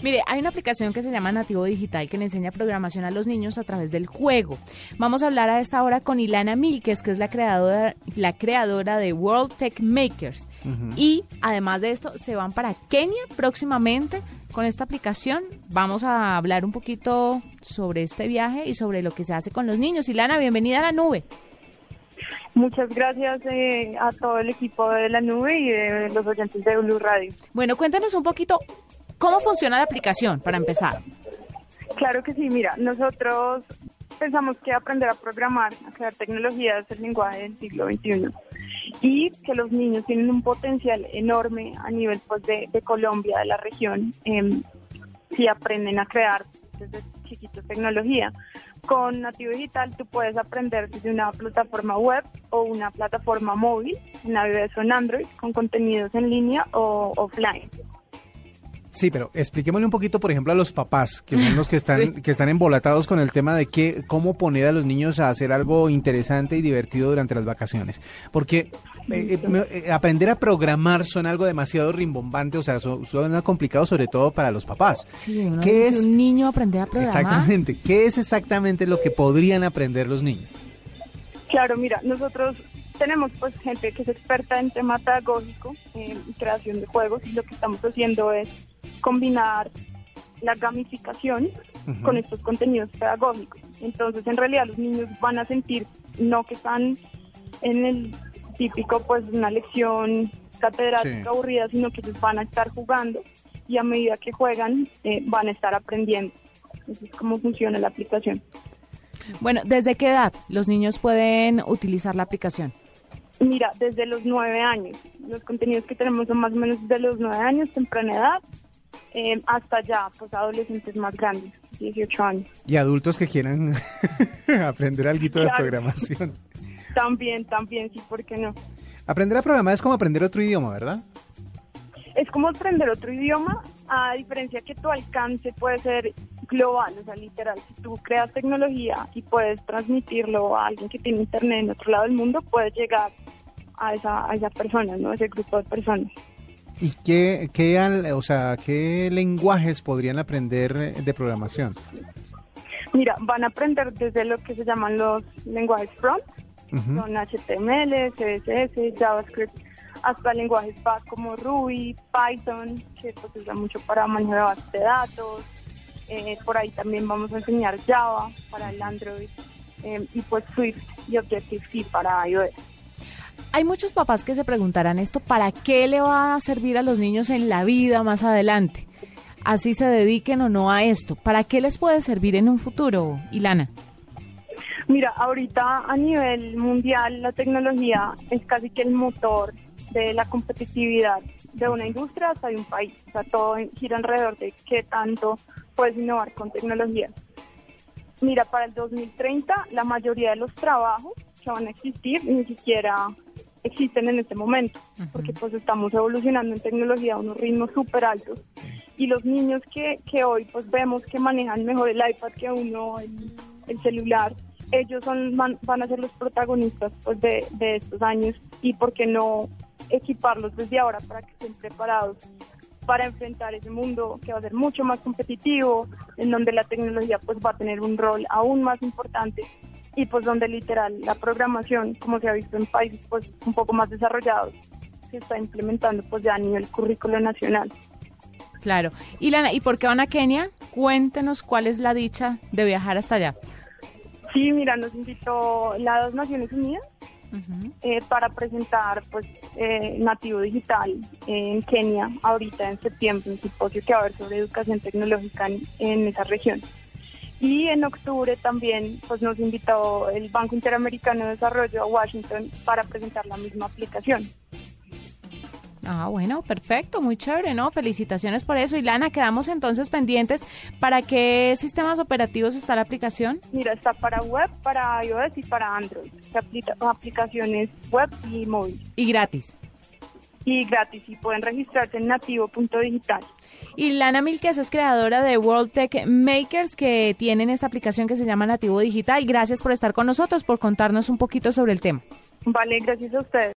Mire, hay una aplicación que se llama Nativo Digital que le enseña programación a los niños a través del juego. Vamos a hablar a esta hora con Ilana Milques, que es la creadora, la creadora de World Tech Makers. Y además de esto, se van para Kenia próximamente con esta aplicación. Vamos a hablar un poquito sobre este viaje y sobre lo que se hace con los niños. Ilana, bienvenida a la nube. Muchas gracias eh, a todo el equipo de la nube y de los oyentes de Blue Radio. Bueno, cuéntanos un poquito ¿Cómo funciona la aplicación para empezar? Claro que sí, mira, nosotros pensamos que aprender a programar, a crear tecnología es el lenguaje del siglo XXI y que los niños tienen un potencial enorme a nivel pues, de, Colombia, de la región, em, si aprenden a crear desde chiquitos tecnología. Con Nativo Digital tú puedes aprender desde una plataforma web o una plataforma móvil, en iOS o en Android, con contenidos en línea o offline. Sí, pero expliquémosle un poquito, por ejemplo, a los papás, que son los que están, que están embolatados con el tema de qué, cómo poner a los niños a hacer algo interesante y divertido durante las vacaciones. Porque eh, eh, eh, aprender a programar suena algo demasiado rimbombante, o sea, suena complicado sobre todo para los papás. Sí, ¿Qué es un niño aprender a programar? Exactamente. ¿Qué es exactamente lo que podrían aprender los niños? Claro, mira, nosotros tenemos pues gente que es experta en tema pedagógico, en creación de juegos y lo que estamos haciendo es combinar la gamificación con estos contenidos pedagógicos. Entonces, en realidad los niños van a sentir no que están en el típico pues una lección catedrática aburrida, sino que ellos van a estar jugando y a medida que juegan eh, van a estar aprendiendo. Así es como funciona la aplicación. Bueno, ¿desde qué edad los niños pueden utilizar la aplicación? Mira, desde los nueve años. Los contenidos que tenemos son más o menos de los nueve años, temprana edad, eh, hasta ya, pues adolescentes más grandes, 18 años. Y adultos que quieran aprender algo de programación. También, también, sí, ¿por qué no? Aprender a programar es como aprender otro idioma, ¿verdad? Es como aprender otro idioma, a diferencia que tu alcance puede ser global, o sea, literal, si tú creas tecnología y puedes transmitirlo a alguien que tiene internet en otro lado del mundo, puedes llegar a esa, a esa persona, ¿no? A ese grupo de personas. ¿Y qué, qué, o sea, qué lenguajes podrían aprender de programación? Mira, van a aprender desde lo que se llaman los lenguajes front, son HTML, CSS, JavaScript, hasta lenguajes back como Ruby, Python, que pues, se usa mucho para manejo de bases de datos. Eh, por ahí también vamos a enseñar Java para el Android eh, y pues Swift y Objective-C para iOS. Hay muchos papás que se preguntarán esto, ¿para qué le va a servir a los niños en la vida más adelante? Así se dediquen o no a esto. ¿Para qué les puede servir en un futuro, Ilana? Mira, ahorita a nivel mundial la tecnología es casi que el motor de la competitividad de una industria hasta de un país. O sea, todo gira alrededor de qué tanto puedes innovar con tecnología. Mira, para el 2030 la mayoría de los trabajos que van a existir ni siquiera existen en este momento, porque pues estamos evolucionando en tecnología a unos ritmos súper altos y los niños que, que hoy pues vemos que manejan mejor el iPad que uno, el, celular, ellos son van, a ser los protagonistas pues de, de estos años. Y por qué no equiparlos desde ahora para que estén preparados para enfrentar ese mundo que va a ser mucho más competitivo, en donde la tecnología pues va a tener un rol aún más importante y pues donde literal la programación, como se ha visto en países pues un poco más desarrollados, se está implementando pues ya a nivel currículo nacional. Claro. Y Lana, ¿y por qué van a Kenia? Cuéntenos cuál es la dicha de viajar hasta allá. Sí, mira, nos invitó las Naciones Unidas eh, para presentar pues eh, Nativo Digital en Kenia ahorita en septiembre, un simposio que va a haber sobre educación tecnológica en esa región. Y en octubre también pues, nos invitó el Banco Interamericano de Desarrollo a Washington para presentar la misma aplicación. Ah, bueno, perfecto, muy chévere, ¿no? Felicitaciones por eso. Y Lana, quedamos entonces pendientes. ¿Para qué sistemas operativos está la aplicación? Mira, está para web, para iOS y para Android. aplicaciones web y móvil. Y gratis y gratis y pueden registrarse en nativo.digital. Y Lana Milques es creadora de World Tech Makers que tienen esta aplicación que se llama Nativo Digital. Gracias por estar con nosotros, por contarnos un poquito sobre el tema. Vale, gracias a ustedes.